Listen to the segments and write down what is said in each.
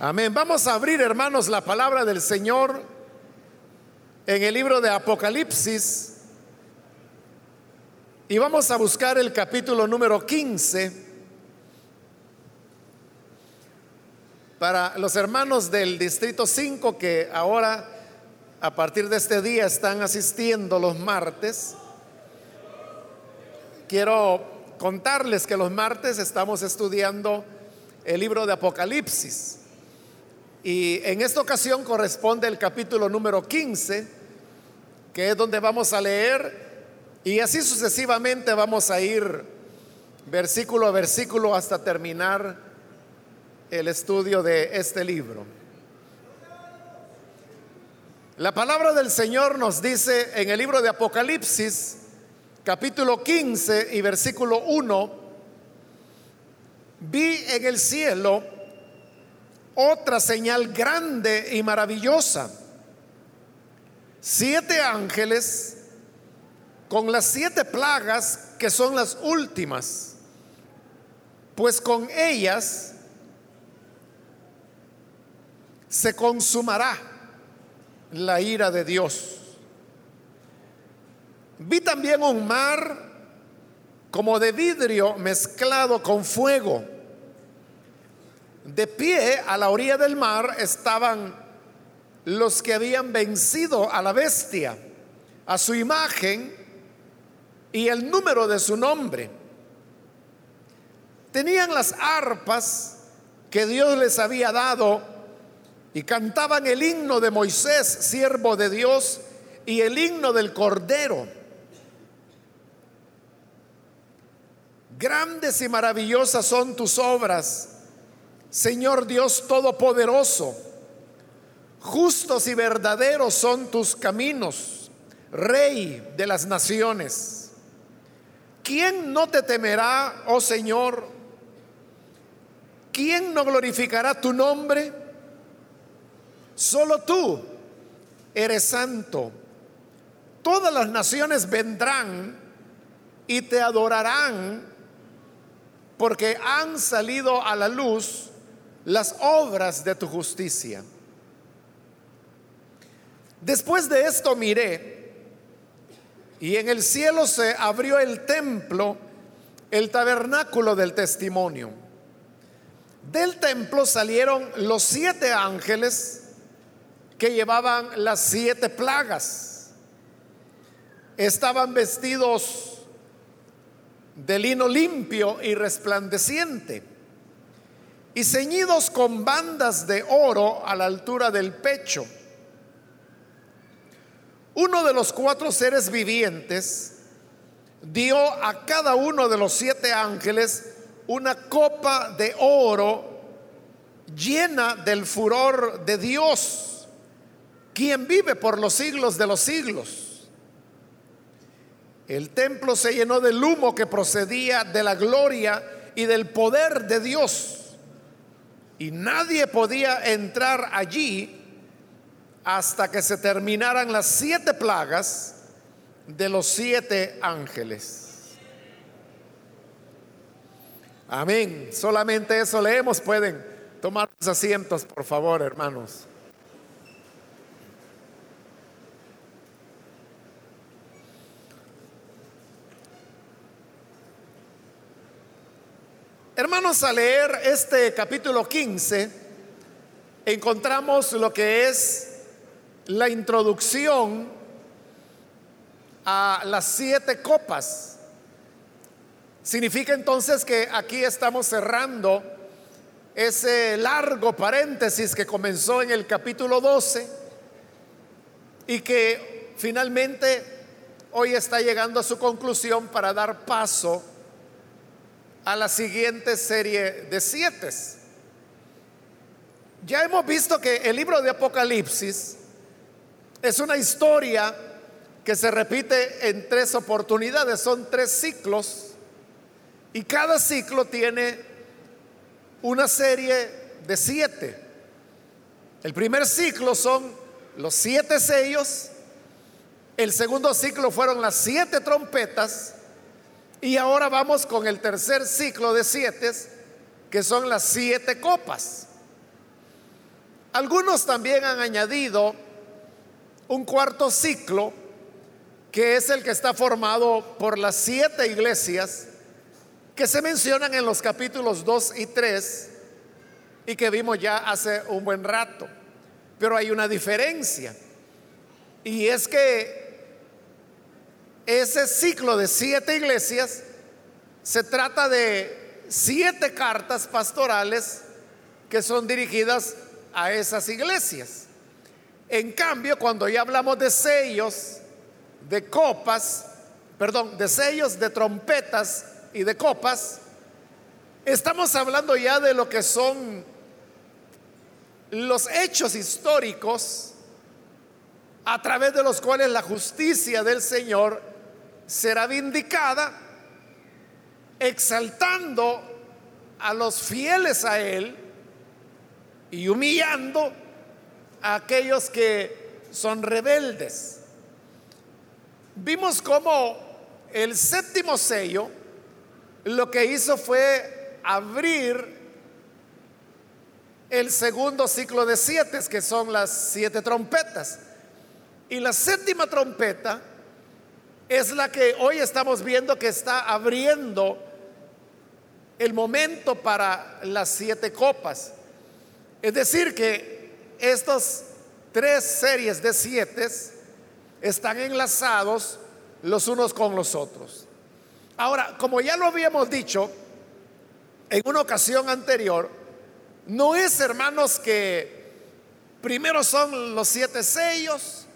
Amén. Vamos a abrir, hermanos, la palabra del Señor en el libro de Apocalipsis y vamos a buscar el capítulo número 15. Para los hermanos del Distrito 5 que ahora, a partir de este día, están asistiendo los martes, quiero contarles que los martes estamos estudiando el libro de Apocalipsis. Y en esta ocasión corresponde el capítulo número 15, que es donde vamos a leer, y así sucesivamente vamos a ir versículo a versículo hasta terminar el estudio de este libro. La palabra del Señor nos dice en el libro de Apocalipsis, capítulo 15 y versículo 1, vi en el cielo otra señal grande y maravillosa. Siete ángeles con las siete plagas que son las últimas, pues con ellas se consumará la ira de Dios. Vi también un mar como de vidrio mezclado con fuego. De pie a la orilla del mar estaban los que habían vencido a la bestia, a su imagen y el número de su nombre. Tenían las arpas que Dios les había dado y cantaban el himno de Moisés, siervo de Dios, y el himno del Cordero. Grandes y maravillosas son tus obras, Señor Dios Todopoderoso. Justos y verdaderos son tus caminos, Rey de las naciones. ¿Quién no te temerá, oh Señor? ¿Quién no glorificará tu nombre? Solo tú eres santo. Todas las naciones vendrán y te adorarán porque han salido a la luz las obras de tu justicia. Después de esto miré y en el cielo se abrió el templo, el tabernáculo del testimonio. Del templo salieron los siete ángeles que llevaban las siete plagas. Estaban vestidos de lino limpio y resplandeciente y ceñidos con bandas de oro a la altura del pecho. Uno de los cuatro seres vivientes dio a cada uno de los siete ángeles una copa de oro llena del furor de Dios quien vive por los siglos de los siglos. El templo se llenó del humo que procedía de la gloria y del poder de Dios. Y nadie podía entrar allí hasta que se terminaran las siete plagas de los siete ángeles. Amén. Solamente eso leemos. Pueden tomar sus asientos, por favor, hermanos. Hermanos, a leer este capítulo 15, encontramos lo que es la introducción a las siete copas. Significa entonces que aquí estamos cerrando ese largo paréntesis que comenzó en el capítulo 12 y que finalmente hoy está llegando a su conclusión para dar paso a la siguiente serie de siete. Ya hemos visto que el libro de Apocalipsis es una historia que se repite en tres oportunidades, son tres ciclos y cada ciclo tiene una serie de siete. El primer ciclo son los siete sellos, el segundo ciclo fueron las siete trompetas, y ahora vamos con el tercer ciclo de siete, que son las siete copas. Algunos también han añadido un cuarto ciclo, que es el que está formado por las siete iglesias que se mencionan en los capítulos 2 y 3 y que vimos ya hace un buen rato. Pero hay una diferencia. Y es que ese ciclo de siete iglesias se trata de siete cartas pastorales que son dirigidas a esas iglesias. En cambio, cuando ya hablamos de sellos, de copas, perdón, de sellos, de trompetas y de copas, estamos hablando ya de lo que son los hechos históricos a través de los cuales la justicia del Señor será vindicada, exaltando a los fieles a Él y humillando a aquellos que son rebeldes. Vimos cómo el séptimo sello lo que hizo fue abrir el segundo ciclo de siete, que son las siete trompetas. Y la séptima trompeta es la que hoy estamos viendo que está abriendo el momento para las siete copas. Es decir, que estas tres series de siete están enlazados los unos con los otros. Ahora, como ya lo habíamos dicho en una ocasión anterior, no es, hermanos, que primero son los siete sellos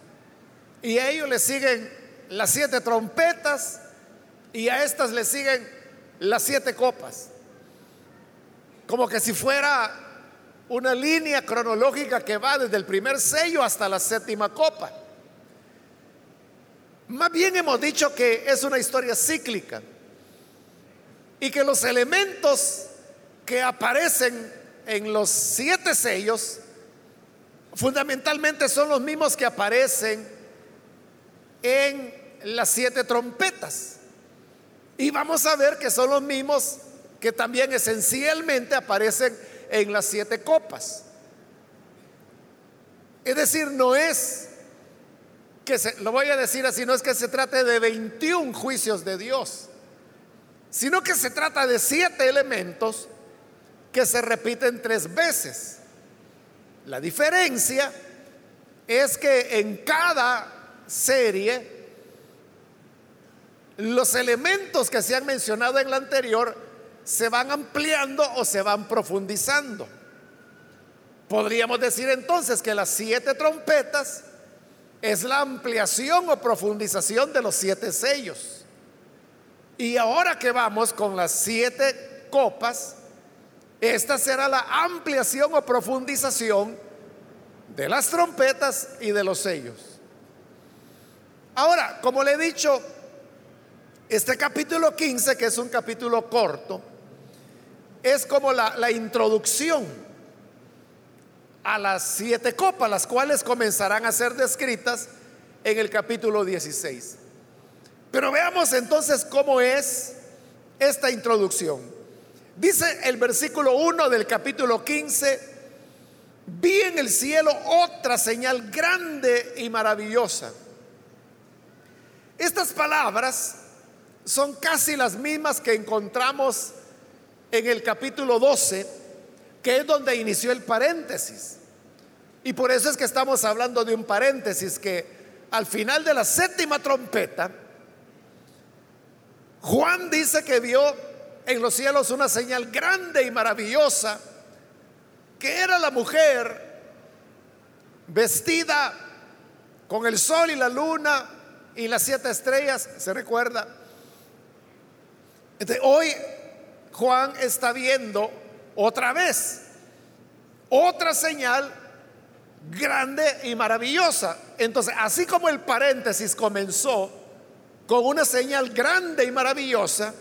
y a ellos le siguen las siete trompetas y a estas le siguen las siete copas. Como que si fuera una línea cronológica que va desde el primer sello hasta la séptima copa. Más bien hemos dicho que es una historia cíclica y que los elementos que aparecen en los siete sellos fundamentalmente son los mismos que aparecen en las siete trompetas. Y vamos a ver que son los mismos que también esencialmente aparecen en las siete copas. Es decir, no es que se, lo voy a decir así, no es que se trate de 21 juicios de Dios, sino que se trata de siete elementos que se repiten tres veces. La diferencia es que en cada serie los elementos que se han mencionado en la anterior se van ampliando o se van profundizando. Podríamos decir entonces que las siete trompetas es la ampliación o profundización de los siete sellos. Y ahora que vamos con las siete copas, esta será la ampliación o profundización de las trompetas y de los sellos. Ahora, como le he dicho, este capítulo 15, que es un capítulo corto, es como la, introducción a las siete copas, las cuales comenzarán a ser descritas en el capítulo 16. Pero veamos entonces cómo es esta introducción. Dice el versículo 1 del capítulo 15, vi en el cielo otra señal grande y maravillosa. Estas palabras son casi las mismas que encontramos en el capítulo 12, que es donde inició el paréntesis. Y por eso es que estamos hablando de un paréntesis que al final de la séptima trompeta, Juan dice que vio en los cielos una señal grande y maravillosa, que era la mujer vestida con el sol y la luna y las siete estrellas, ¿se recuerda? Hoy Juan está viendo otra vez otra señal grande y maravillosa. Entonces, así como el paréntesis comenzó con una señal grande y maravillosa,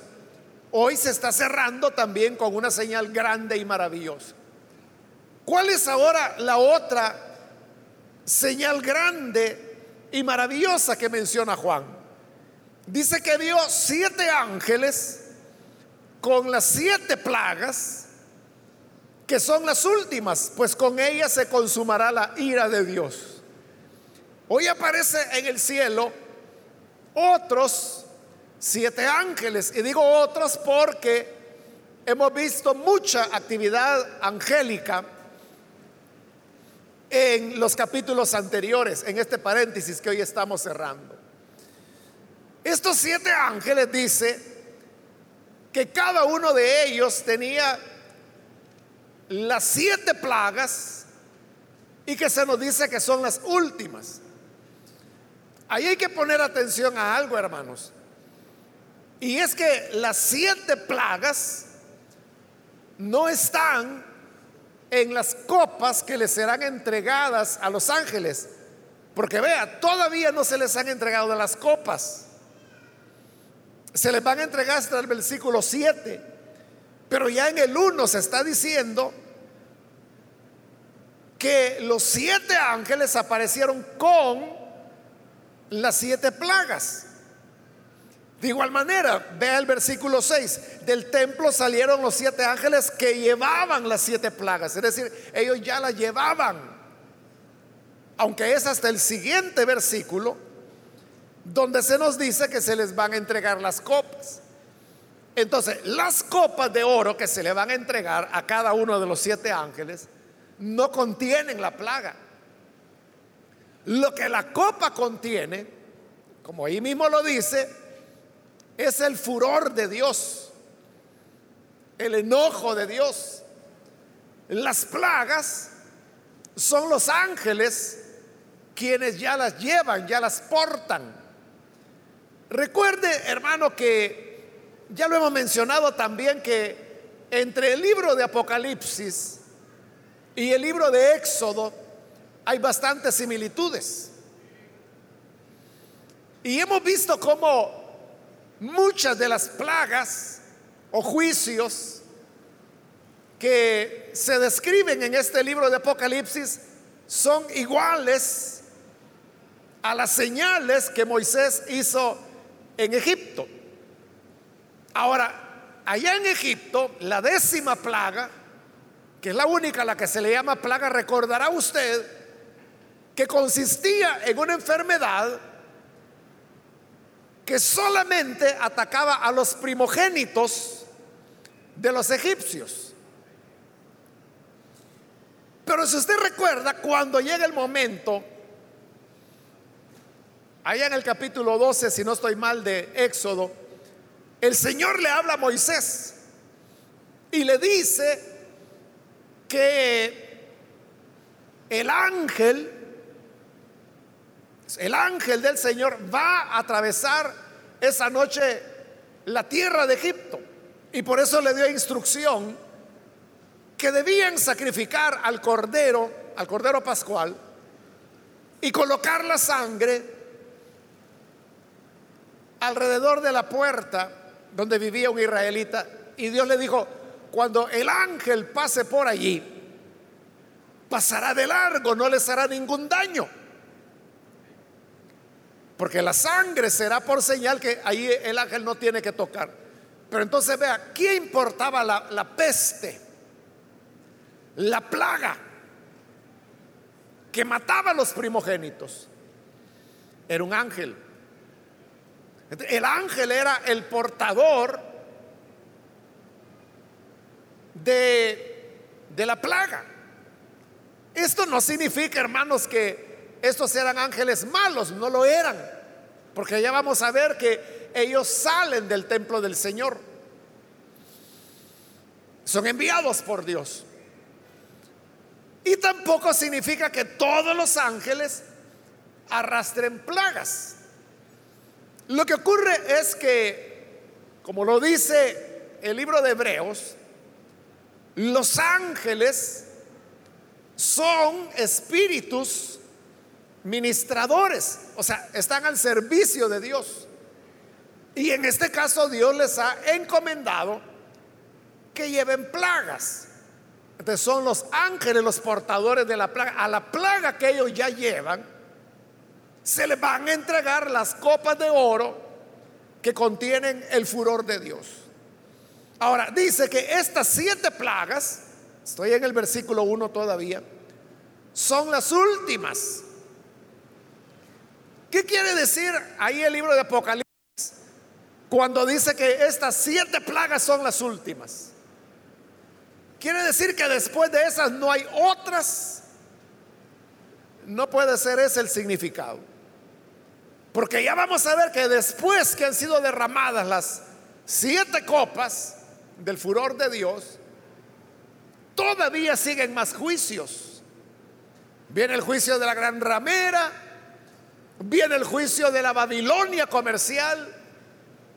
hoy se está cerrando también con una señal grande y maravillosa. ¿Cuál es ahora la otra señal grande y maravillosa que menciona Juan? Dice que vio siete ángeles con las siete plagas que son las últimas, pues con ellas se consumará la ira de Dios. Hoy aparece en el cielo otros siete ángeles, y digo otros porque hemos visto mucha actividad angélica en los capítulos anteriores, en este paréntesis que hoy estamos cerrando. Estos siete ángeles dice que cada uno de ellos tenía las siete plagas y que se nos dice que son las últimas. Ahí hay que poner atención a algo, hermanos. Y es que las siete plagas no están en las copas que les serán entregadas a los ángeles. Porque vea, todavía no se les han entregado las copas. Se les van a entregar hasta el versículo 7. Pero ya en el 1 se está diciendo que los siete ángeles aparecieron con las siete plagas. De igual manera, vea el versículo 6, del templo salieron los siete ángeles que llevaban las siete plagas, es decir, ellos ya las llevaban, aunque es hasta el siguiente versículo donde se nos dice que se les van a entregar las copas. Entonces, las copas de oro que se le van a entregar a cada uno de los siete ángeles no contienen la plaga. Lo que la copa contiene, como ahí mismo lo dice, es el furor de Dios, el enojo de Dios. Las plagas son los ángeles quienes ya las llevan, ya las portan. Recuerde, hermano, que ya lo hemos mencionado también que entre el libro de Apocalipsis y el libro de Éxodo hay bastantes similitudes. Y hemos visto cómo muchas de las plagas o juicios que se describen en este libro de Apocalipsis son iguales a las señales que Moisés hizo en Egipto. Ahora, allá en Egipto, la décima plaga, que es la única a la que se le llama plaga, recordará usted que consistía en una enfermedad que solamente atacaba a los primogénitos de los egipcios. Pero si usted recuerda, cuando llega el momento, allá en el capítulo 12, si no estoy mal, de Éxodo, el Señor le habla a Moisés y le dice que el ángel el ángel del Señor va a atravesar esa noche la tierra de Egipto. Y por eso le dio instrucción que debían sacrificar al cordero, al cordero pascual, y colocar la sangre alrededor de la puerta donde vivía un israelita. Y Dios le dijo, cuando el ángel pase por allí, pasará de largo, no les hará ningún daño. Porque la sangre será por señal que ahí el ángel no tiene que tocar. Pero entonces vea, ¿qué importaba la, la peste? La plaga que mataba a los primogénitos. Era un ángel. El ángel era el portador de, de la plaga. Esto no significa, hermanos, que estos eran ángeles malos, no lo eran, porque ya vamos a ver que ellos salen del templo del Señor. Son enviados por Dios. Y tampoco significa que todos los ángeles arrastren plagas. Lo que ocurre es que, como lo dice el libro de Hebreos, los ángeles son espíritus ministradores, o sea, están al servicio de Dios. Y en este caso Dios les ha encomendado que lleven plagas. Entonces son los ángeles los portadores de la plaga. A la plaga que ellos ya llevan, se les van a entregar las copas de oro que contienen el furor de Dios. Ahora, dice que estas siete plagas estoy en el versículo 1 todavía, son las últimas. ¿Qué quiere decir ahí el libro de Apocalipsis cuando dice que estas siete plagas son las últimas? Quiere decir que después de esas no hay otras. No puede ser ese el significado. Porque ya vamos a ver que después que han sido derramadas las siete copas del furor de Dios, todavía siguen más juicios. Viene el juicio de la gran ramera, viene el juicio de la Babilonia comercial,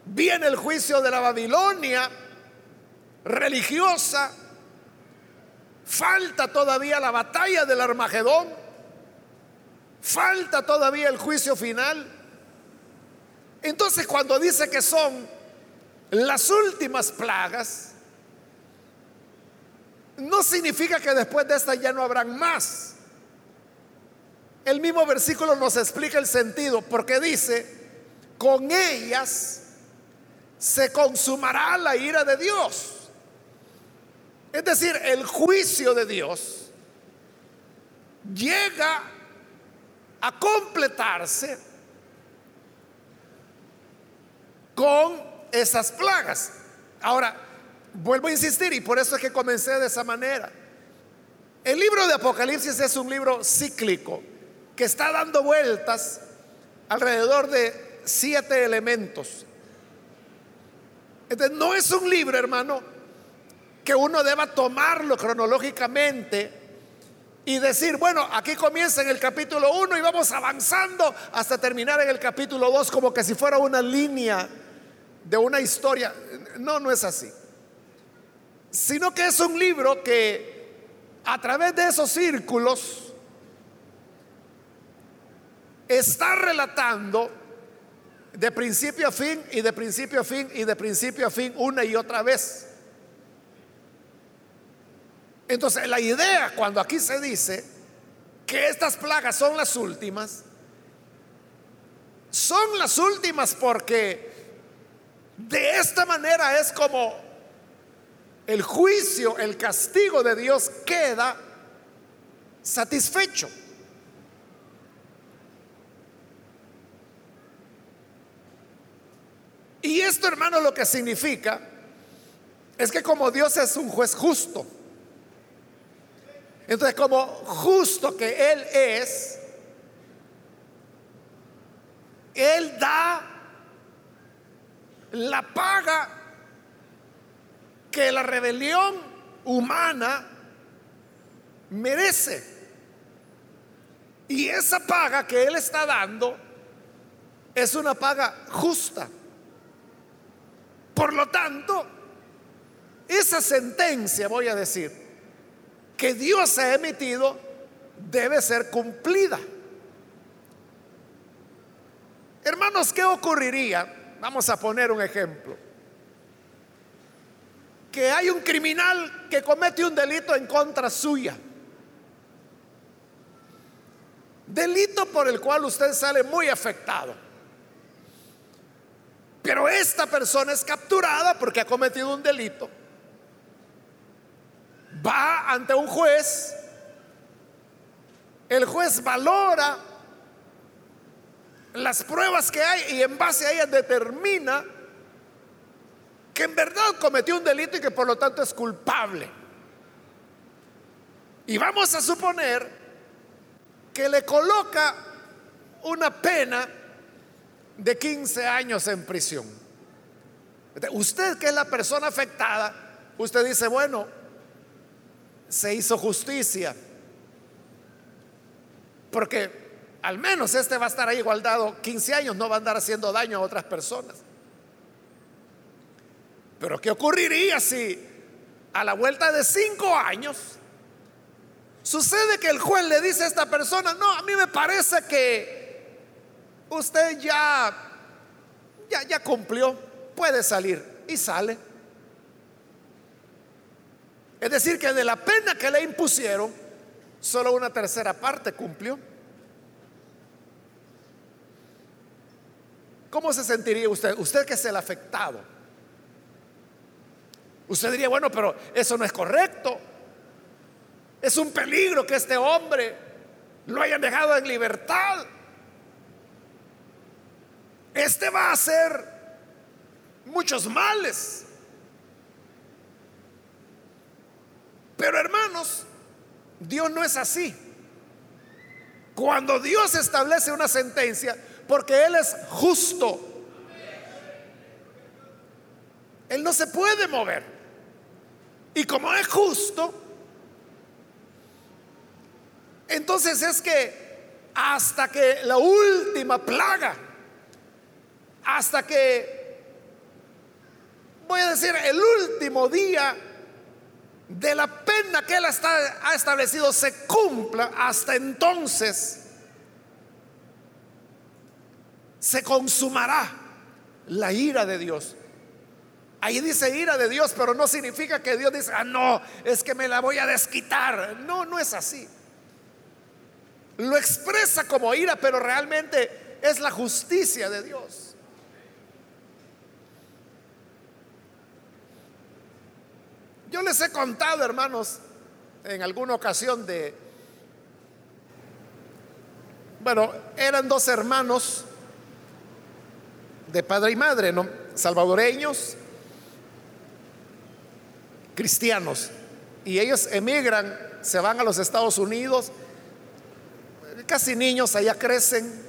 viene el juicio de la Babilonia religiosa, falta todavía la batalla del Armagedón, falta todavía el juicio final. Entonces cuando dice que son las últimas plagas, no significa que después de esta ya no habrán más. El mismo versículo nos explica el sentido, porque dice, con ellas se consumará la ira de Dios. Es decir, el juicio de Dios llega a completarse con esas plagas. Ahora, vuelvo a insistir y por eso es que comencé de esa manera. El libro de Apocalipsis es un libro cíclico que está dando vueltas alrededor de siete elementos. Entonces, no es un libro, hermano, que uno deba tomarlo cronológicamente y decir, bueno, aquí comienza en el capítulo 1 y vamos avanzando hasta terminar en el capítulo 2 como que si fuera una línea de una historia. No, no es así. Sino que es un libro que a través de esos círculos está relatando de principio a fin y de principio a fin y de principio a fin una y otra vez. Entonces la idea cuando aquí se dice que estas plagas son las últimas, son las últimas porque de esta manera es como el juicio, el castigo de Dios queda satisfecho. Y esto, hermano, lo que significa es que como Dios es un juez justo, entonces como justo que Él es, Él da la paga que la rebelión humana merece. Y esa paga que Él está dando es una paga justa. Por lo tanto, esa sentencia, voy a decir, que Dios ha emitido, debe ser cumplida. Hermanos, ¿qué ocurriría? Vamos a poner un ejemplo. Que hay un criminal que comete un delito en contra suya. Delito por el cual usted sale muy afectado. Pero esta persona es capturada porque ha cometido un delito. Va ante un juez. El juez valora las pruebas que hay y en base a ellas determina que en verdad cometió un delito y que por lo tanto es culpable. Y vamos a suponer que le coloca una pena de 15 años en prisión. Usted que es la persona afectada, usted dice, bueno, se hizo justicia. Porque al menos este va a estar ahí guardado 15 años, no va a andar haciendo daño a otras personas. Pero ¿qué ocurriría si a la vuelta de cinco años sucede que el juez le dice a esta persona, no, a mí me parece que usted ya, ya, ya cumplió, puede salir y sale. Es decir, que de la pena que le impusieron, solo una tercera parte cumplió. ¿Cómo se sentiría usted? Usted que es el afectado. Usted diría, bueno, pero eso no es correcto. Es un peligro que este hombre lo hayan dejado en libertad. Este va a hacer muchos males. Pero hermanos, Dios no es así. Cuando Dios establece una sentencia, porque Él es justo, Él no se puede mover. Y como es justo, entonces es que hasta que la última plaga, hasta que, voy a decir, el último día de la pena que Él ha establecido se cumpla, hasta entonces se consumará la ira de Dios. Ahí dice ira de Dios, pero no significa que Dios dice, ah, no, es que me la voy a desquitar. No, no es así. Lo expresa como ira, pero realmente es la justicia de Dios. Yo les he contado, hermanos, en alguna ocasión de, bueno, eran dos hermanos de padre y madre, ¿no? Salvadoreños, cristianos. Y ellos emigran, se van a los Estados Unidos, casi niños, allá crecen.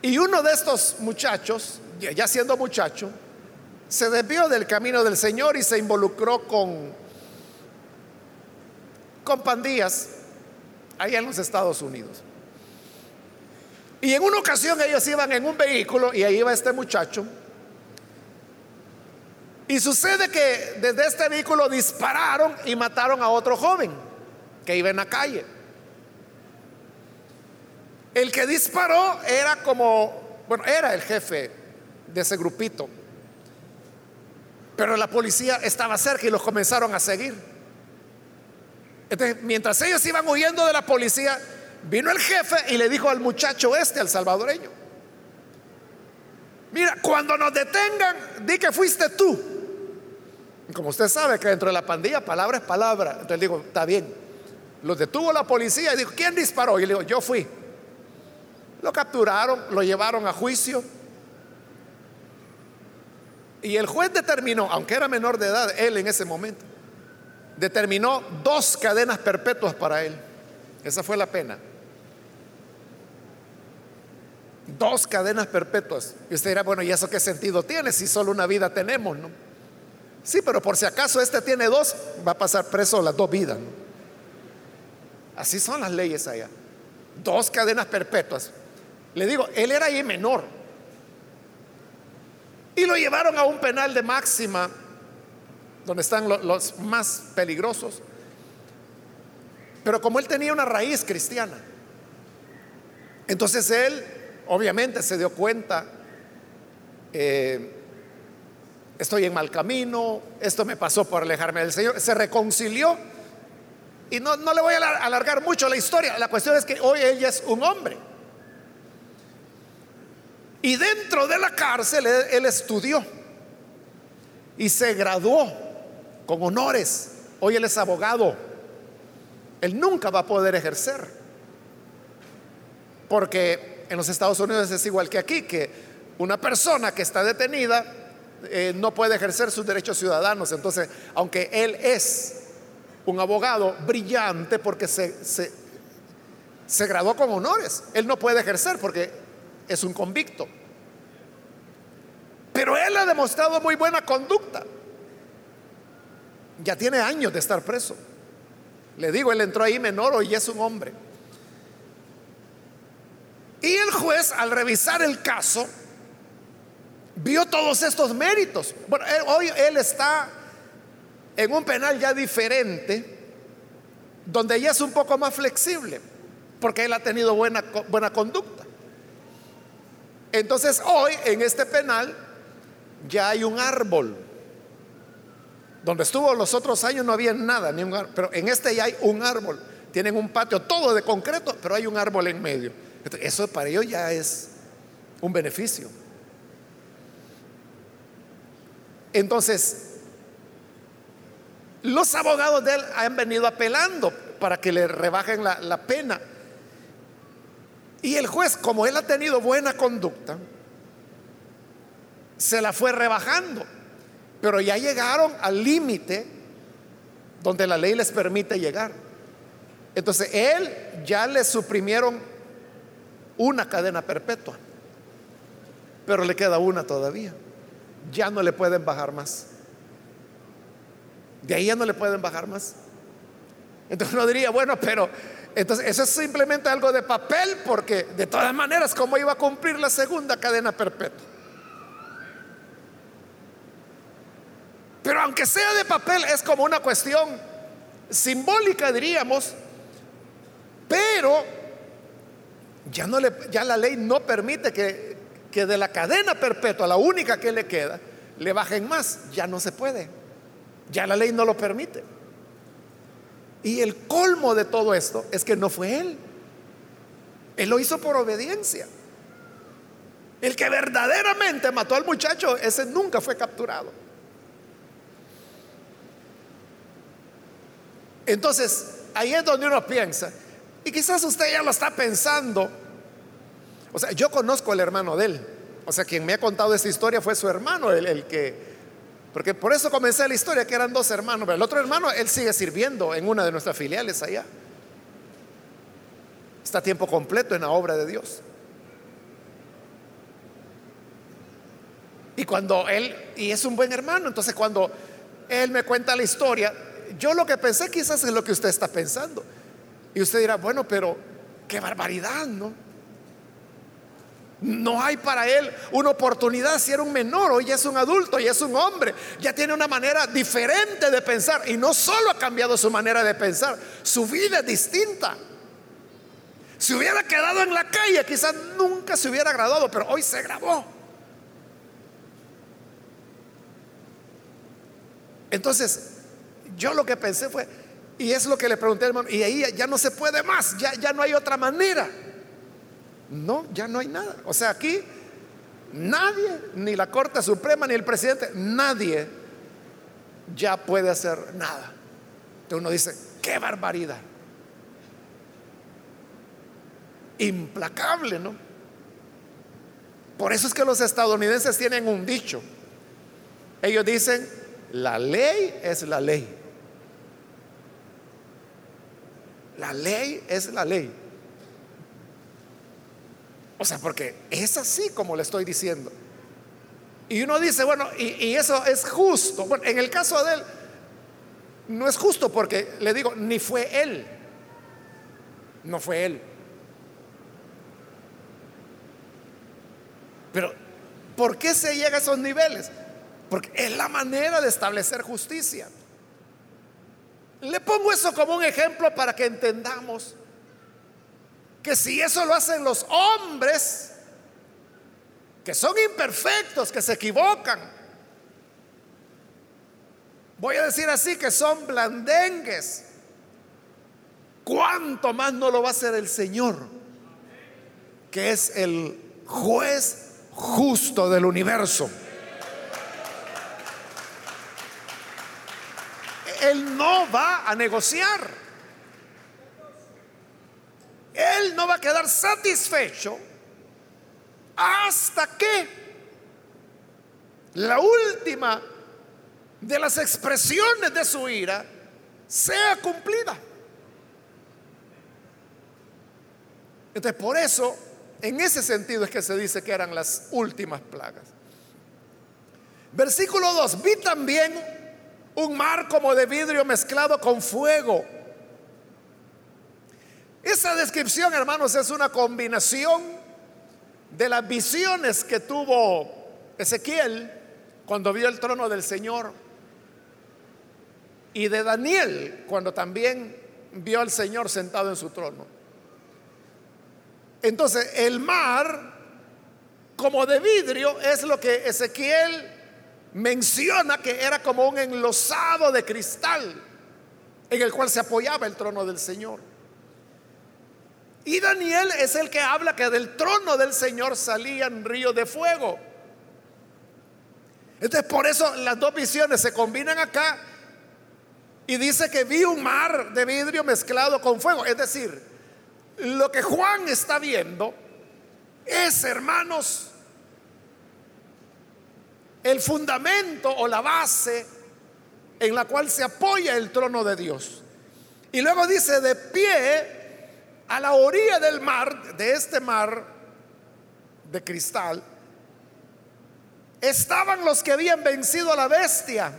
Y uno de estos muchachos, ya siendo muchacho, se desvió del camino del Señor y se involucró con, con pandillas allá en los Estados Unidos. Y en una ocasión ellos iban en un vehículo y ahí iba este muchacho y sucede que desde este vehículo dispararon y mataron a otro joven que iba en la calle. El que disparó era como, bueno, era el jefe de ese grupito. Pero la policía estaba cerca y los comenzaron a seguir. Entonces, mientras ellos iban huyendo de la policía, vino el jefe y le dijo al muchacho este, al salvadoreño, mira, cuando nos detengan, di que fuiste tú. Como usted sabe que dentro de la pandilla palabra es palabra. Entonces digo, está bien. Los detuvo la policía y dijo, ¿quién disparó? Y le digo, yo fui. Lo capturaron, lo llevaron a juicio. Y el juez determinó, aunque era menor de edad, él en ese momento, determinó dos cadenas perpetuas para él. Esa fue la pena. Dos cadenas perpetuas. Y usted dirá, bueno, ¿y eso qué sentido tiene si solo una vida tenemos? ¿no? Sí, pero por si acaso este tiene dos, va a pasar preso las dos vidas. Así son las leyes allá. Dos cadenas perpetuas. Le digo, él era ahí menor. Y lo llevaron a un penal de máxima, donde están los más peligrosos. Pero como él tenía una raíz cristiana, entonces él obviamente se dio cuenta eh, estoy en mal camino, esto me pasó por alejarme del Señor. Se reconcilió y no, le voy a alargar mucho la historia. La cuestión es que hoy ella es un hombre. Y dentro de la cárcel él, estudió y se graduó con honores. Hoy él es abogado. Él nunca va a poder ejercer. Porque en los Estados Unidos es igual que aquí, que una persona que está detenida eh, no puede ejercer sus derechos ciudadanos. Entonces, aunque él es un abogado brillante porque se, se, se graduó con honores, él no puede ejercer porque es un convicto. Pero él ha demostrado muy buena conducta. Ya tiene años de estar preso. Le digo, él entró ahí menor y es un hombre. Y el juez, al revisar el caso, vio todos estos méritos. Bueno, hoy él está en un penal ya diferente, donde ya es un poco más flexible, porque él ha tenido buena, buena conducta. Entonces hoy en este penal ya hay un árbol. Donde estuvo los otros años no había nada, ni un pero en este ya hay un árbol. Tienen un patio todo de concreto, pero hay un árbol en medio. Eso para ellos ya es un beneficio. Entonces, los abogados de él han venido apelando para que le rebajen la, pena. Y el juez, como él ha tenido buena conducta, se la fue rebajando. Pero ya llegaron al límite donde la ley les permite llegar. Entonces, él ya le suprimieron una cadena perpetua, pero le queda una todavía. Ya no le pueden bajar más. De ahí ya no le pueden bajar más. Entonces uno diría, bueno, pero entonces eso es simplemente algo de papel, porque de todas maneras, ¿cómo iba a cumplir la segunda cadena perpetua? Pero aunque sea de papel, es como una cuestión simbólica, diríamos, pero ya, no le, ya la ley no permite que, que de la cadena perpetua, la única que le queda, le bajen más. Ya no se puede. Ya la ley no lo permite. Y el colmo de todo esto es que no fue él. Él lo hizo por obediencia. El que verdaderamente mató al muchacho, ese nunca fue capturado. Entonces, ahí es donde uno piensa, y quizás usted ya lo está pensando. O sea, yo conozco al hermano de él. O sea, quien me ha contado esta historia fue su hermano, el, que... Porque por eso comencé la historia, que eran dos hermanos. Pero el otro hermano, él sigue sirviendo en una de nuestras filiales allá. Está a tiempo completo en la obra de Dios. Y cuando él, y es un buen hermano, entonces cuando él me cuenta la historia, yo lo que pensé quizás es lo que usted está pensando. Y usted dirá, bueno, pero qué barbaridad, ¿no? No hay para él una oportunidad si era un menor, hoy ya es un adulto, ya es un hombre, ya tiene una manera diferente de pensar. Y no solo ha cambiado su manera de pensar, su vida es distinta. Si hubiera quedado en la calle, quizás nunca se hubiera graduado, pero hoy se graduó. Entonces, yo lo que pensé fue, y es lo que le pregunté al hermano, y ahí ya no se puede más, ya, ya no hay otra manera. No, ya no hay nada. O sea, aquí nadie, ni la Corte Suprema, ni el presidente, nadie ya puede hacer nada. Entonces uno dice, qué barbaridad. Implacable, ¿no? Por eso es que los estadounidenses tienen un dicho. Ellos dicen, la ley es la ley. La ley es la ley. O sea, porque es así como le estoy diciendo. Y uno dice, bueno, y, eso es justo. Bueno, en el caso de él, no es justo porque le digo, ni fue él. No fue él. Pero, ¿por qué se llega a esos niveles? Porque es la manera de establecer justicia. Le pongo eso como un ejemplo para que entendamos que si eso lo hacen los hombres, que son imperfectos, que se equivocan, voy a decir así, que son blandengues, ¿cuánto más no lo va a hacer el Señor, que es el juez justo del universo? Él no va a negociar. Él va a quedar satisfecho hasta que la última de las expresiones de su ira sea cumplida. Entonces, por eso, en ese sentido es que se dice que eran las últimas plagas. Versículo 2, vi también un mar como de vidrio mezclado con fuego. Esa descripción, hermanos, es una combinación de las visiones que tuvo Ezequiel cuando vio el trono del Señor y de Daniel cuando también vio al Señor sentado en su trono. Entonces, el mar como de vidrio es lo que Ezequiel menciona que era como un enlosado de cristal en el cual se apoyaba el trono del Señor. Y Daniel es el que habla que del trono del Señor salían ríos de fuego. Entonces por eso las dos visiones se combinan acá y dice que vi un mar de vidrio mezclado con fuego. Es decir, lo que Juan está viendo es, hermanos, el fundamento o la base en la cual se apoya el trono de Dios. Y luego dice, de pie a la orilla del mar, de este mar de cristal, estaban los que habían vencido a la bestia,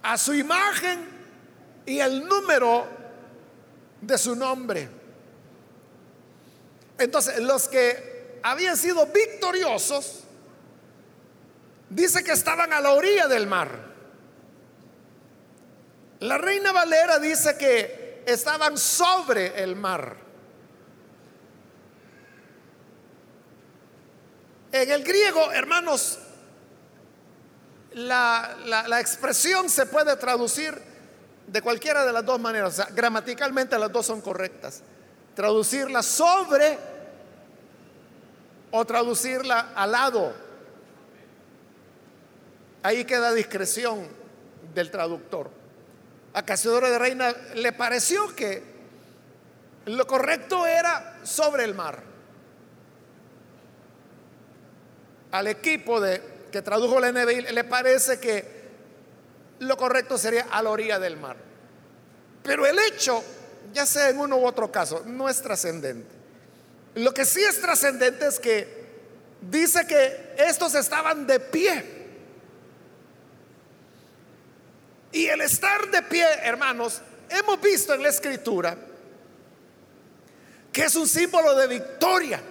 a su imagen y el número de su nombre. Entonces, los que habían sido victoriosos, dice que estaban a la orilla del mar. La reina Valera dice que estaban sobre el mar. En el griego, hermanos, la, expresión se puede traducir de cualquiera de las dos maneras. gramaticalmente las dos son correctas. Traducirla sobre o traducirla al lado. Ahí queda discreción del traductor. A Casiodoro de Reina le pareció que lo correcto era sobre el mar. al equipo de, que tradujo la NBI le parece que lo correcto sería a la orilla del mar. Pero el hecho, ya sea en uno u otro caso, no es trascendente. Lo que sí es trascendente es que dice que estos estaban de pie. Y el estar de pie, hermanos, hemos visto en la escritura que es un símbolo de victoria.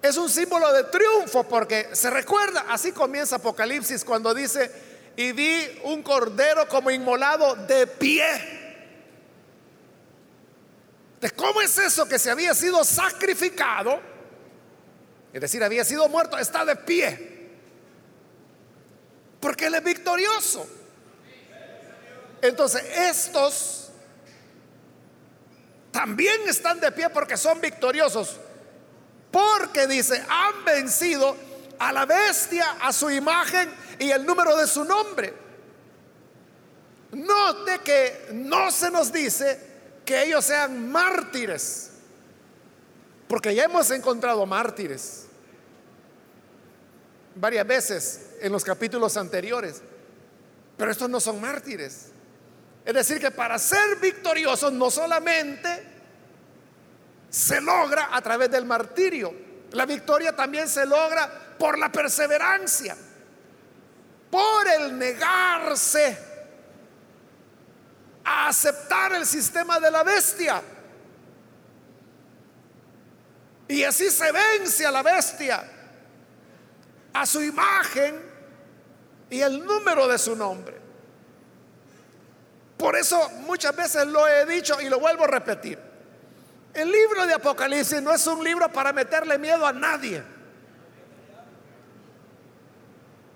Es un símbolo de triunfo porque se recuerda, así comienza Apocalipsis cuando dice, y vi un cordero como inmolado de pie. ¿De cómo es eso que se había sido sacrificado? Es decir, había sido muerto, está de pie. Porque él es victorioso. Entonces, estos también están de pie porque son victoriosos. Porque dice, han vencido a la bestia, a su imagen y el número de su nombre. Note que no se nos dice que ellos sean mártires, porque ya hemos encontrado mártires varias veces en los capítulos anteriores, pero estos no son mártires. Es decir, que para ser victoriosos no solamente se logra a través del martirio. La victoria también se logra por la perseverancia, por el negarse a aceptar el sistema de la bestia. Y así se vence a la bestia, a su imagen y el número de su nombre. Por eso muchas veces lo he dicho y lo vuelvo a repetir. El libro de Apocalipsis no es un libro para meterle miedo a nadie.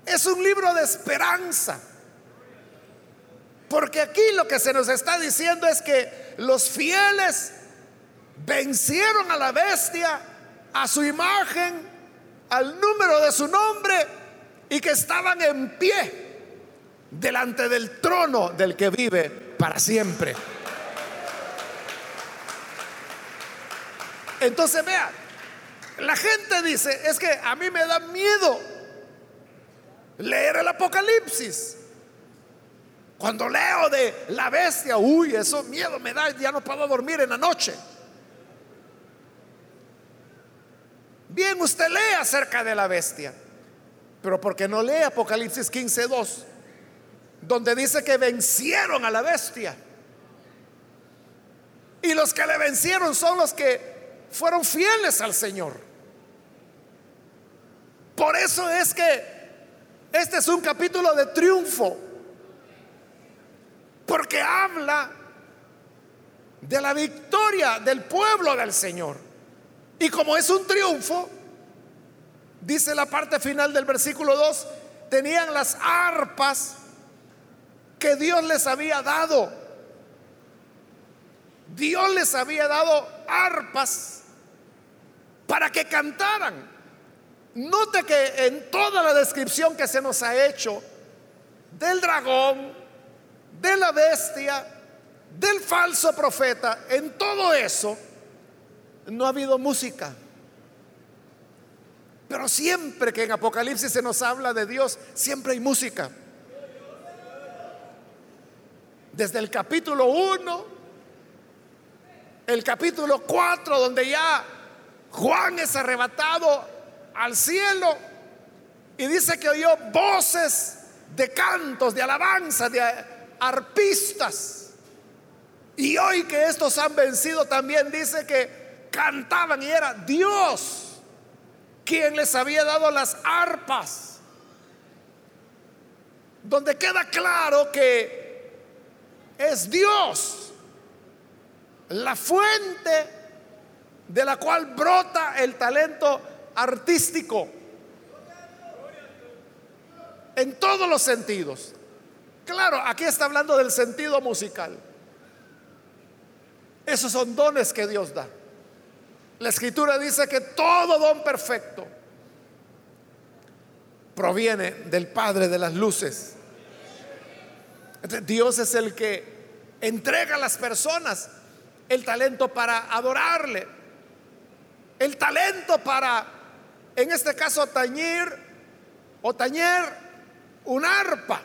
Es un libro de esperanza. Porque aquí lo que se nos está diciendo es que los fieles vencieron a la bestia, a su imagen, al número de su nombre y que estaban en pie delante del trono del que vive para siempre. Entonces vea, la gente dice, es que a mí me da miedo leer el Apocalipsis. Cuando leo de la bestia, uy, eso miedo me da, ya no puedo dormir en la noche. Bien, usted lee acerca de la bestia, pero porque no lee Apocalipsis 15:2, donde dice que vencieron a la bestia. Y los que le vencieron son los que fueron fieles al Señor. Por eso es que este es un capítulo de triunfo, porque habla de la victoria del pueblo del Señor. Y como es un triunfo, dice la parte final del versículo 2, tenían las arpas que Dios les había dado. Dios les había dado arpas para que cantaran. Note que en toda la descripción que se nos ha hecho del dragón, de la bestia, del falso profeta, en todo eso no ha habido música. Pero siempre que en Apocalipsis se nos habla de Dios, siempre hay música. Desde el capítulo 1, el capítulo 4, donde ya Juan es arrebatado al cielo y dice que oyó voces de cantos, de alabanza, de arpistas. Y hoy que estos han vencido también dice que cantaban y era Dios quien les había dado las arpas, donde queda claro que es Dios la fuente de la cual brota el talento artístico en todos los sentidos. Claro, aquí está hablando del sentido musical. Esos son dones que Dios da. La escritura dice que todo don perfecto proviene del Padre de las Luces. Dios es el que entrega a las personas el talento para adorarle, el talento para, en este caso, tañir o tañer un arpa.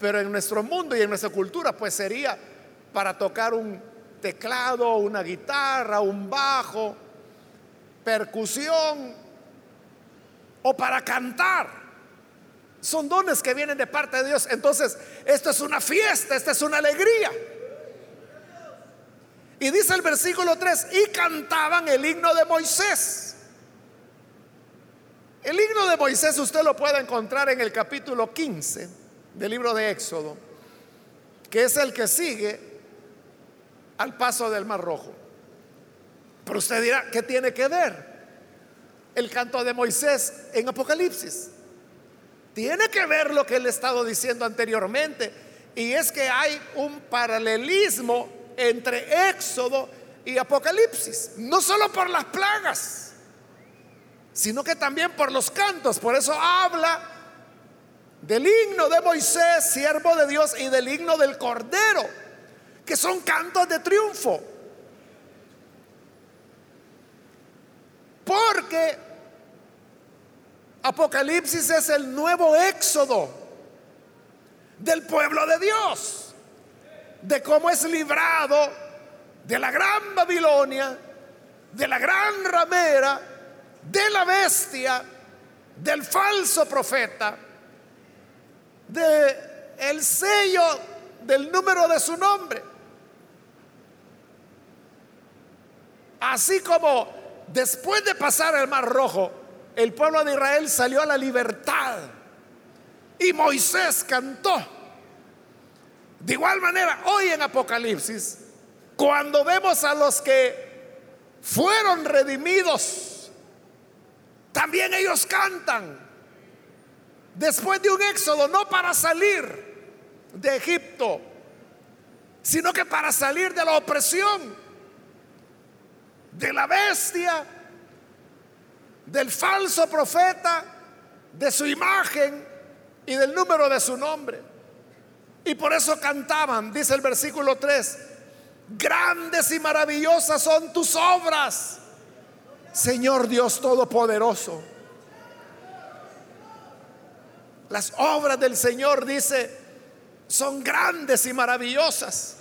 Pero en nuestro mundo y en nuestra cultura, pues sería para tocar un teclado, una guitarra, un bajo, percusión o para cantar. Son dones que vienen de parte de Dios. Entonces, esto es una fiesta, esta es una alegría. Y dice el versículo 3, y cantaban el himno de Moisés. El himno de Moisés usted lo puede encontrar en el capítulo 15 del libro de Éxodo, que es el que sigue al paso del Mar Rojo. Pero usted dirá, ¿qué tiene que ver el canto de Moisés en Apocalipsis? Tiene que ver lo que él ha estado diciendo anteriormente. Y es que hay un paralelismo entre Éxodo y Apocalipsis. No solo por las plagas, sino que también por los cantos. Por eso habla del himno de Moisés, siervo de Dios, y del himno del Cordero que son cantos de triunfo. Porque Apocalipsis es el nuevo éxodo del pueblo de Dios, de cómo es librado de la gran Babilonia, de la gran ramera, de la bestia, del falso profeta, de el sello del número de su nombre. Así como después de pasar el Mar Rojo, el pueblo de Israel salió a la libertad y Moisés cantó. De igual manera, hoy en Apocalipsis, cuando vemos a los que fueron redimidos, también ellos cantan. Después de un éxodo, no para salir de Egipto, sino que para salir de la opresión de la bestia, del falso profeta, de su imagen y del número de su nombre. Y por eso cantaban, dice el versículo 3, grandes y maravillosas son tus obras, Señor Dios Todopoderoso. Las obras del Señor, dice, son grandes y maravillosas.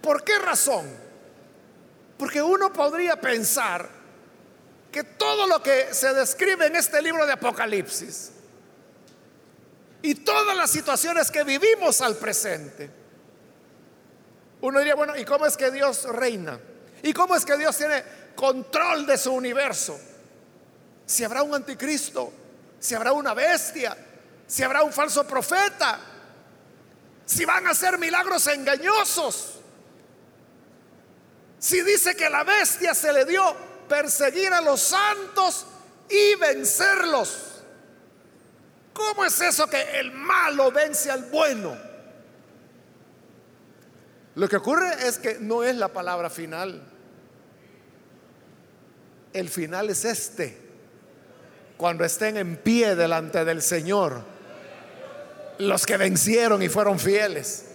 ¿Por qué razón? Porque uno podría pensar que todo lo que se describe en este libro de Apocalipsis y todas las situaciones que vivimos al presente, uno diría, bueno, ¿y cómo es que Dios reina? ¿Y cómo es que Dios tiene control de su universo? Si habrá un anticristo, si habrá una bestia, si habrá un falso profeta, si van a ser milagros engañosos. Si dice que la bestia se le dio perseguir a los santos y vencerlos. ¿Cómo es eso que el malo vence al bueno? Lo que ocurre es que no es la palabra final. El final es este. cuando estén en pie delante del Señor, los que vencieron y fueron fieles.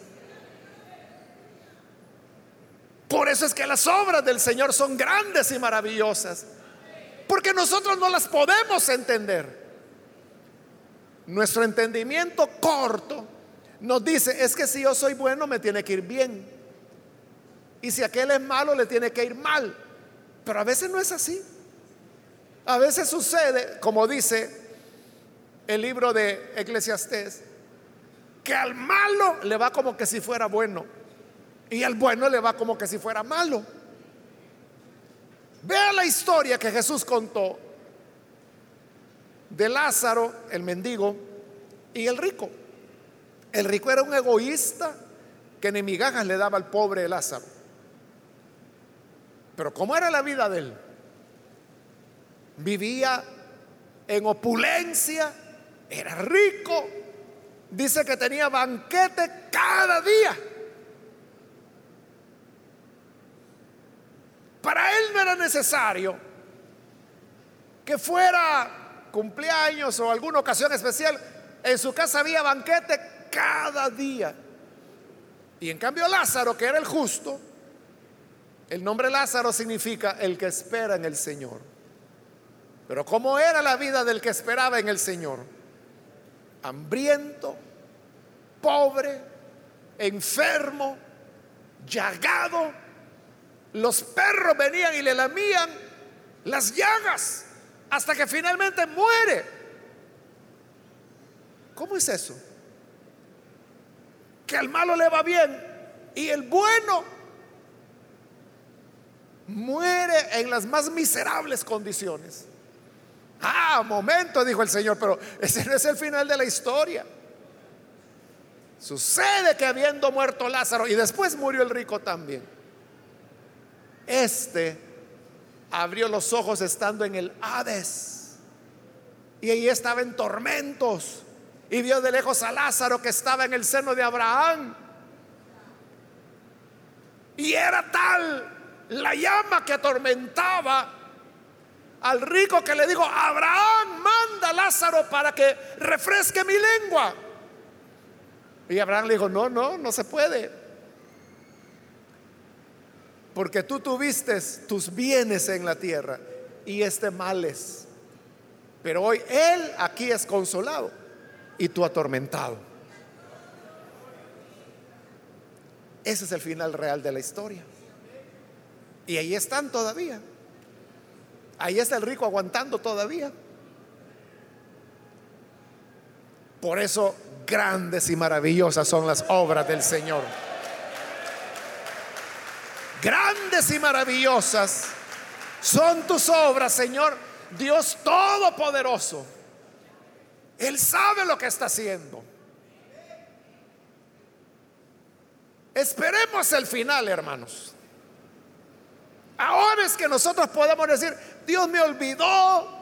Por eso es que las obras del Señor son grandes y maravillosas, porque nosotros no las podemos entender. Nuestro entendimiento corto nos dice, es que si yo soy bueno me tiene que ir bien. Y si aquel es malo le tiene que ir mal. Pero a veces no es así. A veces sucede, como dice el libro de Eclesiastés, que al malo le va como que si fuera bueno y al bueno le va como que si fuera malo. Vea la historia que Jesús contó de Lázaro, el mendigo, y el rico. El rico era un egoísta que ni migajas le daba al pobre Lázaro. Pero ¿cómo era la vida de él? Vivía en opulencia, era rico, dice que tenía banquete cada día. Para él no era necesario que fuera cumpleaños o alguna ocasión especial. En su casa había banquete cada día. Y en cambio Lázaro, que era el justo, el nombre Lázaro significa el que espera en el Señor. Pero ¿cómo era la vida del que esperaba en el Señor? Hambriento, pobre, enfermo, llagado. Los perros venían y le lamían las llagas hasta que finalmente muere. ¿Cómo es eso? Que al malo le va bien y el bueno muere en las más miserables condiciones. Ah, momento, dijo el Señor, pero ese no es el final de la historia. Sucede que habiendo muerto Lázaro y después murió el rico también. Este abrió los ojos estando en el Hades y ahí estaba en tormentos y vio de lejos a Lázaro que estaba en el seno de Abraham. Y era tal la llama que atormentaba al rico que le dijo, Abraham, manda a Lázaro para que refresque mi lengua. Y Abraham le dijo, no, no, no se puede. Porque tú tuviste tus bienes en la tierra y este males. Pero hoy él aquí es consolado y tú atormentado. Ese es el final real de la historia. Y ahí están todavía. Ahí está el rico aguantando todavía. Por eso grandes y maravillosas son las obras del Señor. Grandes y maravillosas son tus obras, Señor, Dios Todopoderoso. Él sabe lo que está haciendo. Esperemos el final, hermanos. Ahora es que nosotros podemos decir, Dios me olvidó.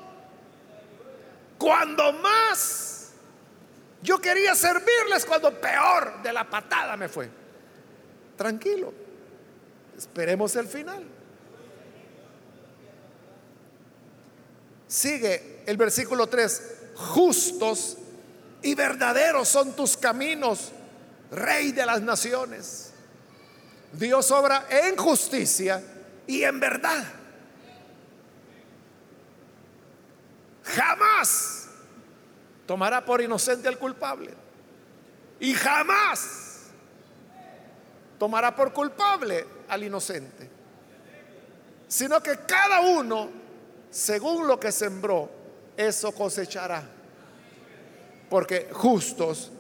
Cuando más yo quería servirles, cuando peor de la patada me fue. Tranquilo, esperemos el final. Sigue el versículo 3, justos y verdaderos son tus caminos, Rey de las naciones. Dios obra en justicia y en verdad. Jamás tomará por inocente al culpable. Y jamás tomará por culpable al inocente. Sino que cada uno, según lo que sembró, eso cosechará. Porque justos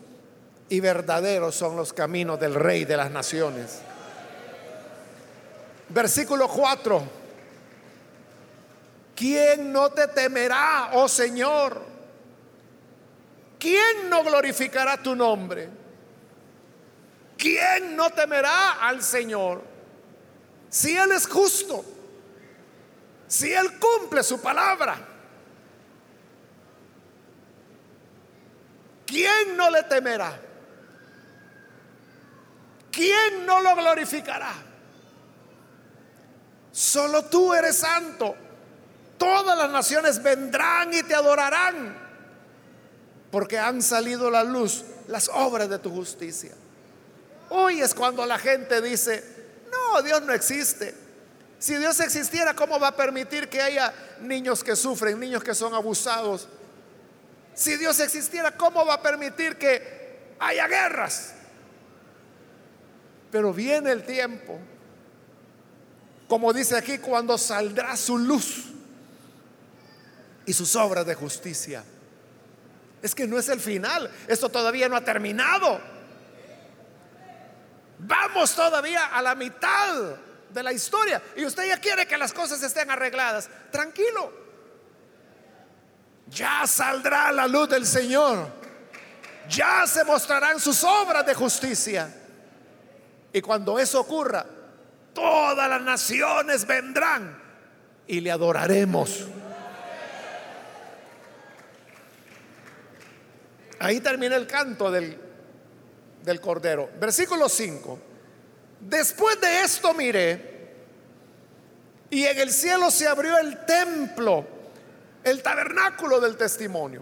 y verdaderos son los caminos del Rey de las Naciones. Versículo 4. ¿Quién no te temerá, oh Señor? ¿Quién no glorificará tu nombre? ¿Quién no temerá al Señor? Si Él es justo, si Él cumple su palabra, ¿quién no le temerá? ¿Quién no lo glorificará? Solo tú eres santo. todas las naciones vendrán y te adorarán, porque han salido a la luz las obras de tu justicia. Hoy es cuando la gente dice, Dios no existe. Si Dios existiera, ¿cómo va a permitir que haya niños que sufren, niños que son abusados? Si Dios existiera, ¿cómo va a permitir que haya guerras? Pero viene el tiempo, como dice aquí, cuando saldrá su luz y sus obras de justicia. Es que no es el final, esto todavía no ha terminado. Vamos todavía a la mitad de la historia y usted ya quiere que las cosas estén arregladas. Tranquilo. Ya saldrá la luz del Señor. Ya se mostrarán sus obras de justicia. Y cuando eso ocurra, todas las naciones vendrán y le adoraremos. Ahí termina el canto del, del Cordero. Versículo 5. Después de esto miré y en el cielo se abrió el templo, el tabernáculo del testimonio.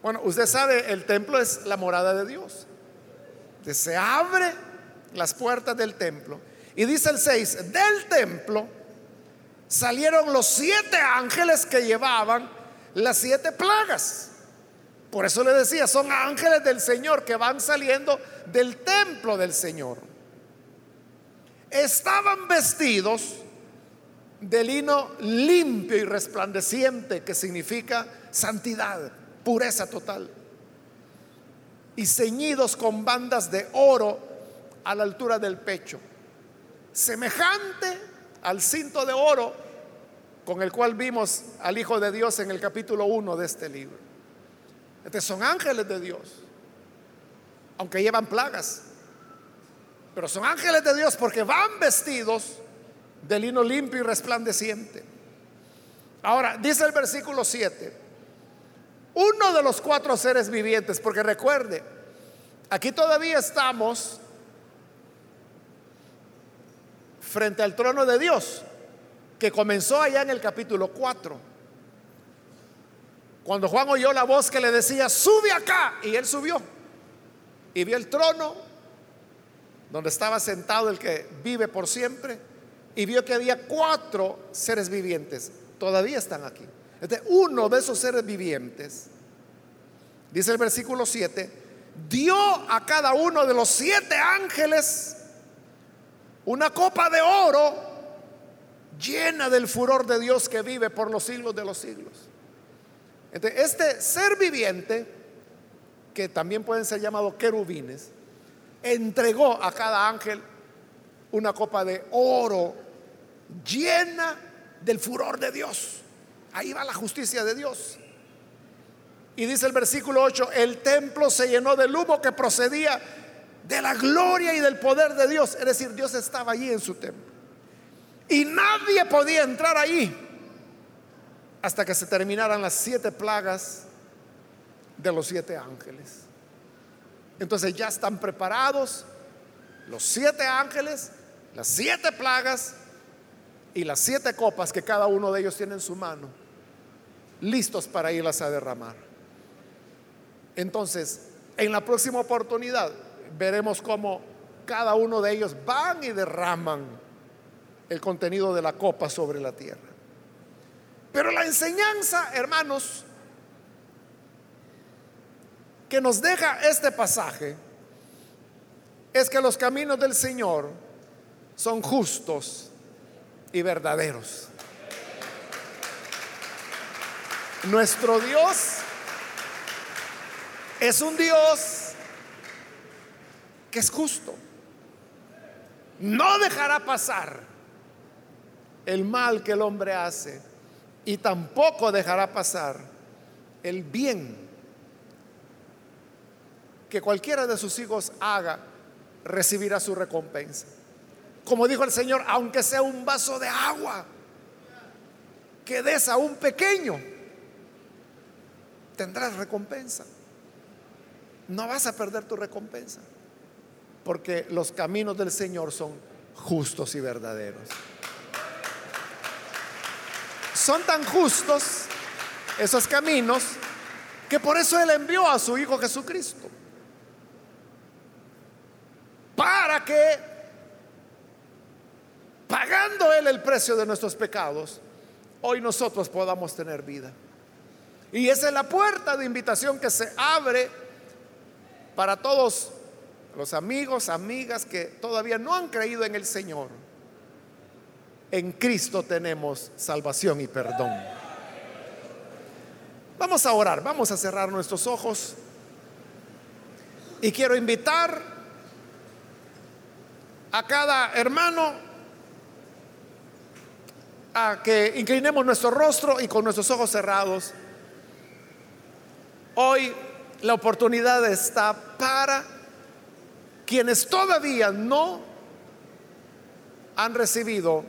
Bueno, usted sabe, el templo es la morada de Dios. se abre las puertas del templo. Y dice el 6, del templo salieron los siete ángeles que llevaban las siete plagas. Por eso le decía, son ángeles del Señor que van saliendo del templo del Señor. Estaban vestidos de lino limpio y resplandeciente, que significa santidad, pureza total. Y ceñidos con bandas de oro a la altura del pecho, semejante al cinto de oro con el cual vimos al Hijo de Dios en el capítulo 1 de este libro. Estos son ángeles de Dios, aunque llevan plagas. Pero son ángeles de Dios porque van vestidos de lino limpio y resplandeciente. Ahora, dice el versículo 7, uno de los cuatro seres vivientes, porque recuerde, aquí todavía estamos frente al trono de Dios, que comenzó allá en el capítulo 4. Cuando Juan oyó la voz que le decía, sube acá, y él subió y vio el trono donde estaba sentado el que vive por siempre y vio que había cuatro seres vivientes. Todavía están aquí. Este, uno de esos seres vivientes, dice el versículo 7, dio a cada uno de los siete ángeles una copa de oro llena del furor de Dios que vive por los siglos de los siglos este ser viviente, que también pueden ser llamados querubines, entregó a cada ángel una copa de oro llena del furor de Dios. Ahí va la justicia de Dios. Y dice el versículo 8, el templo se llenó del humo que procedía de la gloria y del poder de Dios. Es decir, Dios estaba allí en su templo. Y nadie podía entrar ahí hasta que se terminaran las siete plagas de los siete ángeles. Entonces ya están preparados los siete ángeles, las siete plagas y las siete copas que cada uno de ellos tiene en su mano, listos para irlas a derramar. Entonces, en la próxima oportunidad veremos cómo cada uno de ellos van y derraman el contenido de la copa sobre la tierra. Pero la enseñanza, hermanos, que nos deja este pasaje es que los caminos del Señor son justos y verdaderos. Nuestro Dios es un Dios que es justo. No dejará pasar el mal que el hombre hace y tampoco dejará pasar el bien que cualquiera de sus hijos haga, recibirá su recompensa. Como dijo el Señor, aunque sea un vaso de agua que des a un pequeño, tendrás recompensa. No vas a perder tu recompensa, porque los caminos del Señor son justos y verdaderos son tan justos esos caminos que por eso Él envió a su Hijo Jesucristo. Para que, pagando Él el precio de nuestros pecados, hoy nosotros podamos tener vida. Y esa es la puerta de invitación que se abre para todos los amigos, amigas que todavía no han creído en el Señor. En Cristo tenemos salvación y perdón. Vamos a orar, vamos a cerrar nuestros ojos. Y quiero invitar a cada hermano a que inclinemos nuestro rostro y con nuestros ojos cerrados Hoy la oportunidad está para quienes todavía no han recibido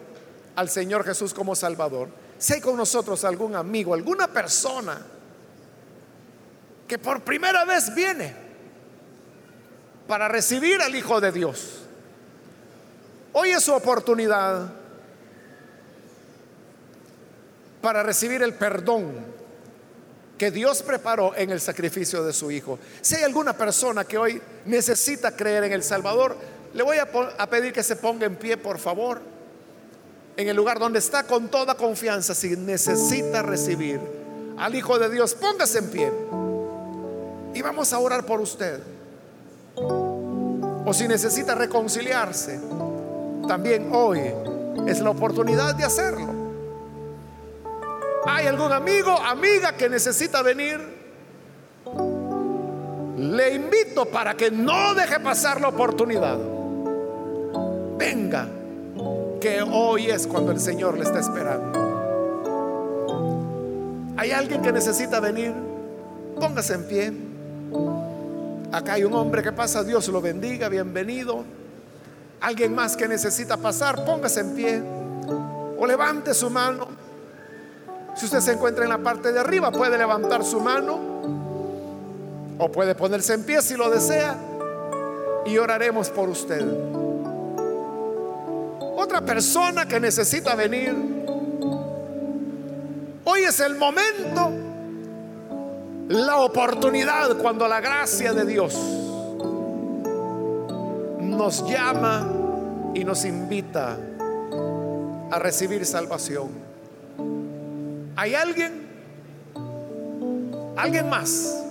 al Señor Jesús como Salvador. Si hay con nosotros algún amigo, alguna persona que por primera vez viene para recibir al Hijo de Dios, hoy es su oportunidad para recibir el perdón que Dios preparó en el sacrificio de su Hijo. Si hay alguna persona que hoy necesita creer en el Salvador, le voy a, pedir que se ponga en pie, por favor, en el lugar donde está con toda confianza. Si necesita recibir al Hijo de Dios, póngase en pie. Y vamos a orar por usted. O si necesita reconciliarse, también hoy es la oportunidad de hacerlo. ¿Hay algún amigo, amiga que necesita venir? Le invito para que no deje pasar la oportunidad. Venga, que hoy es cuando el Señor le está esperando. ¿Hay alguien que necesita venir? Póngase en pie. Acá hay un hombre que pasa, Dios lo bendiga, bienvenido. Alguien más que necesita pasar, póngase en pie. O levante su mano. Si usted se encuentra en la parte de arriba, puede levantar su mano o puede ponerse en pie si lo desea y oraremos por usted. Otra persona que necesita venir, hoy es el momento, la oportunidad cuando la gracia de Dios nos llama y nos invita a recibir salvación. ¿Hay alguien? ¿Alguien más?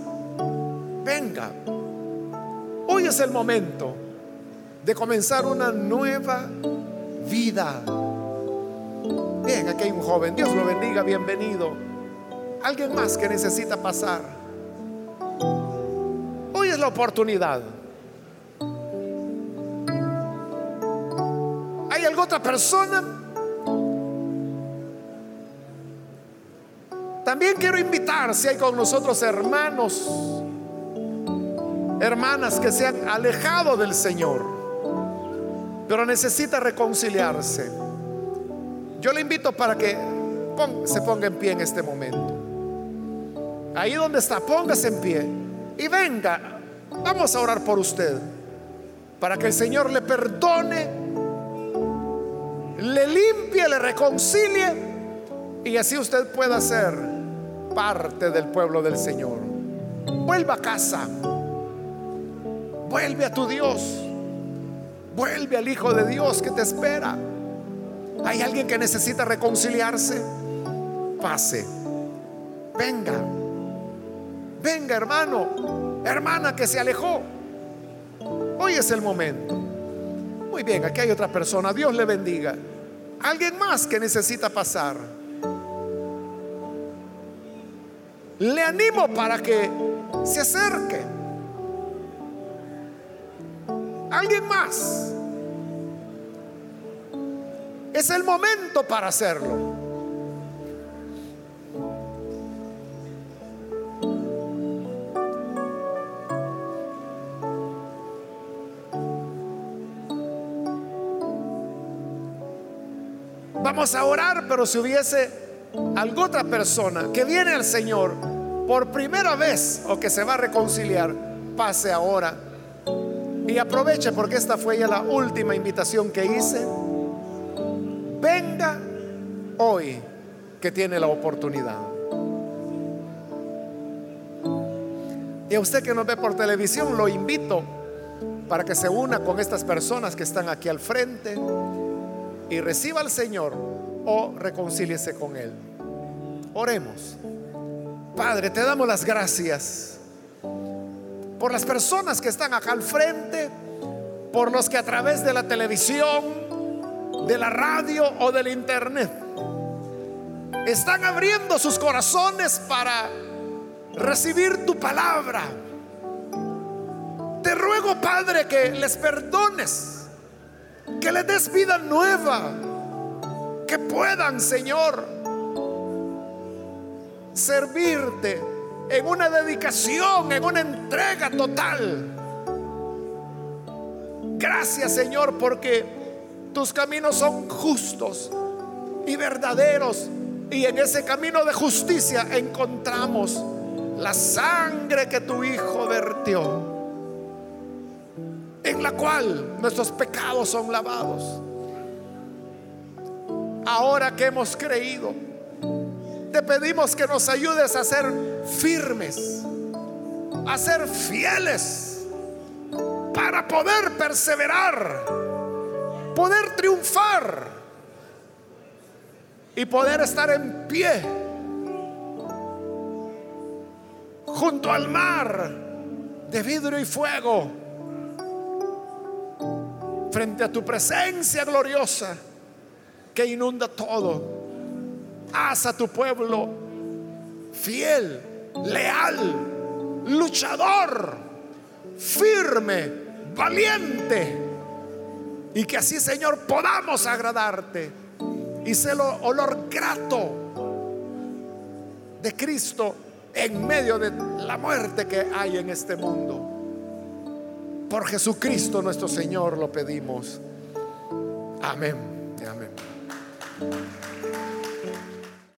Venga. Hoy es el momento de comenzar una nueva vida. Bien, aquí hay un joven. Dios lo bendiga, bienvenido. Alguien más que necesita pasar. Hoy es la oportunidad. ¿Hay alguna otra persona? También quiero invitar, si hay con nosotros hermanos, hermanas que se han alejado del Señor, pero necesita reconciliarse. Yo le invito para que se ponga en pie en este momento. Ahí donde está, póngase en pie y venga. Vamos a orar por usted para que el Señor le perdone, le limpie, le reconcilie y así usted pueda ser parte del pueblo del Señor. Vuelva a casa. Vuelve a tu Dios. Vuelve al Hijo de Dios que te espera. Hay alguien que necesita reconciliarse. Pase. Venga. Venga, hermano. Hermana que se alejó. Hoy es el momento. Muy bien, aquí hay otra persona. Dios le bendiga. Alguien más que necesita pasar. Le animo para que se acerque. Alguien más. Es el momento para hacerlo. Vamos a orar, pero si hubiese alguna otra persona que viene al Señor por primera vez o que se va a reconciliar, pase ahora y aproveche porque esta fue ya la última invitación que hice. Venga hoy que tiene la oportunidad. Y a usted que nos ve por televisión, lo invito para que se una con estas personas que están aquí al frente y reciba al Señor o reconcíliese con Él. Oremos. Padre, te damos las gracias por las personas que están acá al frente, por los que a través de la televisión, de la radio o del internet están abriendo sus corazones para recibir tu palabra. Te ruego, Padre, que les perdones, que les des vida nueva, que puedan, Señor, servirte en una dedicación, en una entrega total. Gracias Señor porque tus caminos son justos y verdaderos y en ese camino de justicia encontramos la sangre que tu Hijo vertió, en la cual nuestros pecados son lavados. Ahora que hemos creído, te pedimos que nos ayudes a ser firmes, a ser fieles, para poder perseverar, poder triunfar y poder estar en pie junto al mar de vidrio y fuego, frente a tu presencia gloriosa que inunda todo haz a tu pueblo fiel, leal, luchador, firme, valiente. Y que así, Señor, podamos agradarte y ser olor grato de Cristo en medio de la muerte que hay en este mundo. Por Jesucristo nuestro Señor lo pedimos. Amén. Amén.